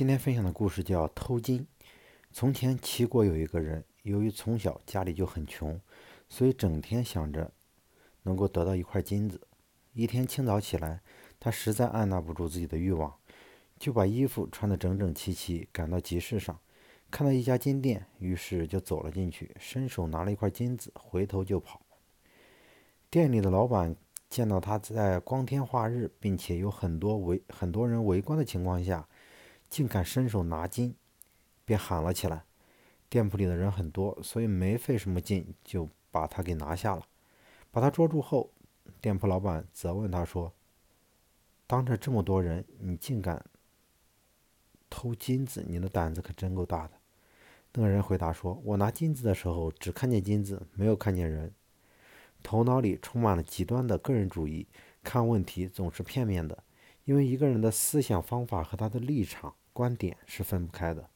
今天分享的故事叫《偷金》。从前齐国有一个人，由于从小家里就很穷，所以整天想着能够得到一块金子。一天清早起来，他实在按捺不住自己的欲望，就把衣服穿得整整齐齐，赶到集市上，看到一家金店，于是就走了进去，伸手拿了一块金子，回头就跑。店里的老板见到他在光天化日，并且有很多围很多人围观的情况下，竟敢伸手拿金，便喊了起来。店铺里的人很多，所以没费什么劲就把他给拿下了。把他捉住后，店铺老板责问他说：“当着这么多人，你竟敢偷金子，你的胆子可真够大的。”那个人回答说：“我拿金子的时候，只看见金子，没有看见人。”头脑里充满了极端的个人主义，看问题总是片面的，因为一个人的思想方法和他的立场观点是分不开的。